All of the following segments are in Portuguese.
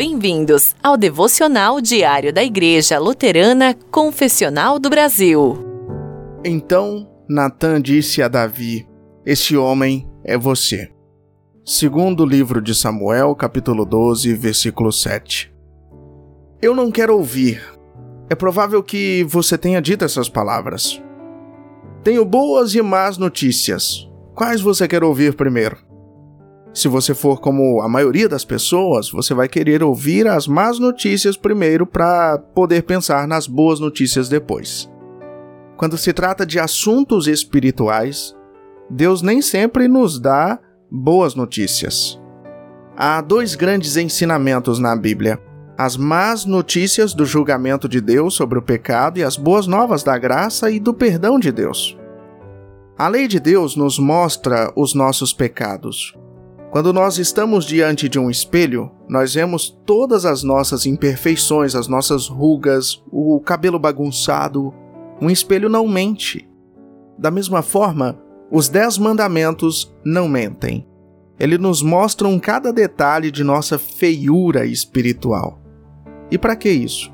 Bem-vindos ao devocional diário da Igreja Luterana Confessional do Brasil. Então Natã disse a Davi: Este homem é você. Segundo livro de Samuel, capítulo 12, versículo 7. Eu não quero ouvir. É provável que você tenha dito essas palavras. Tenho boas e más notícias. Quais você quer ouvir primeiro? Se você for como a maioria das pessoas, você vai querer ouvir as más notícias primeiro para poder pensar nas boas notícias depois. Quando se trata de assuntos espirituais, Deus nem sempre nos dá boas notícias. Há dois grandes ensinamentos na Bíblia: as más notícias do julgamento de Deus sobre o pecado e as boas novas da graça e do perdão de Deus. A lei de Deus nos mostra os nossos pecados. Quando nós estamos diante de um espelho, nós vemos todas as nossas imperfeições, as nossas rugas, o cabelo bagunçado. Um espelho não mente. Da mesma forma, os Dez Mandamentos não mentem. Eles nos mostram cada detalhe de nossa feiura espiritual. E para que isso?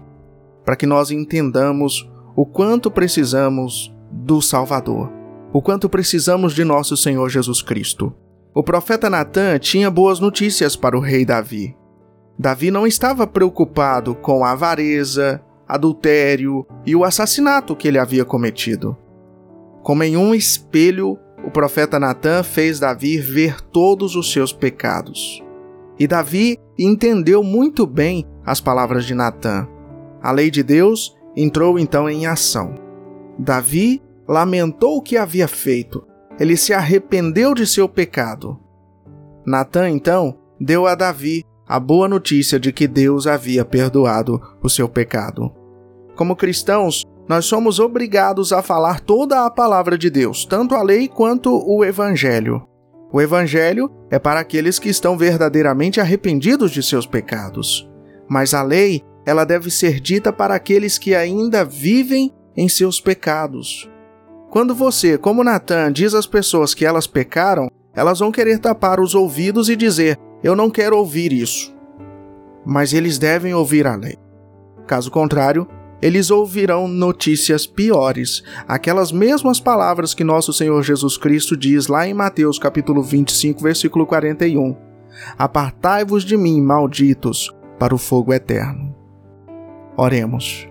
Para que nós entendamos o quanto precisamos do Salvador, o quanto precisamos de nosso Senhor Jesus Cristo. O profeta Natã tinha boas notícias para o rei Davi. Davi não estava preocupado com a avareza, adultério e o assassinato que ele havia cometido. Como em um espelho, o profeta Natã fez Davi ver todos os seus pecados. E Davi entendeu muito bem as palavras de Natã. A lei de Deus entrou então em ação. Davi lamentou o que havia feito ele se arrependeu de seu pecado. Natã, então, deu a Davi a boa notícia de que Deus havia perdoado o seu pecado. Como cristãos, nós somos obrigados a falar toda a palavra de Deus, tanto a lei quanto o Evangelho. O Evangelho é para aqueles que estão verdadeiramente arrependidos de seus pecados. Mas a lei, ela deve ser dita para aqueles que ainda vivem em seus pecados. Quando você, como Natan, diz às pessoas que elas pecaram, elas vão querer tapar os ouvidos e dizer: Eu não quero ouvir isso. Mas eles devem ouvir a lei. Caso contrário, eles ouvirão notícias piores, aquelas mesmas palavras que nosso Senhor Jesus Cristo diz lá em Mateus capítulo 25, versículo 41. Apartai-vos de mim, malditos, para o fogo eterno. Oremos.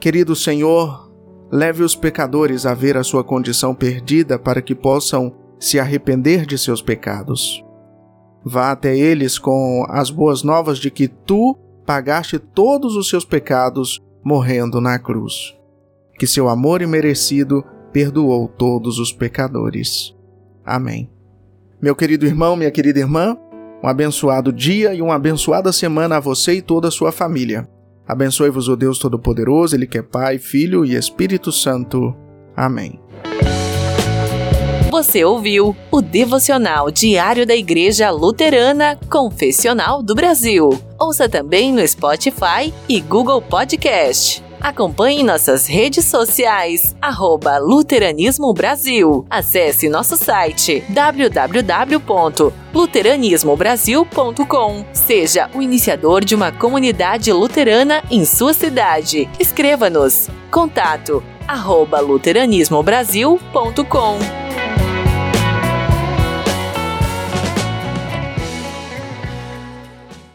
Querido Senhor, Leve os pecadores a ver a sua condição perdida para que possam se arrepender de seus pecados. Vá até eles com as boas novas de que tu pagaste todos os seus pecados morrendo na cruz. Que seu amor imerecido perdoou todos os pecadores. Amém. Meu querido irmão, minha querida irmã, um abençoado dia e uma abençoada semana a você e toda a sua família. Abençoe-vos o Deus Todo-Poderoso, Ele que é Pai, Filho e Espírito Santo. Amém. Você ouviu o devocional diário da Igreja Luterana Confessional do Brasil. Ouça também no Spotify e Google Podcast. Acompanhe nossas redes sociais, arroba Luteranismo Brasil. Acesse nosso site www.luteranismobrasil.com. Seja o iniciador de uma comunidade luterana em sua cidade. Escreva-nos. Contato arroba luteranismobrasil.com.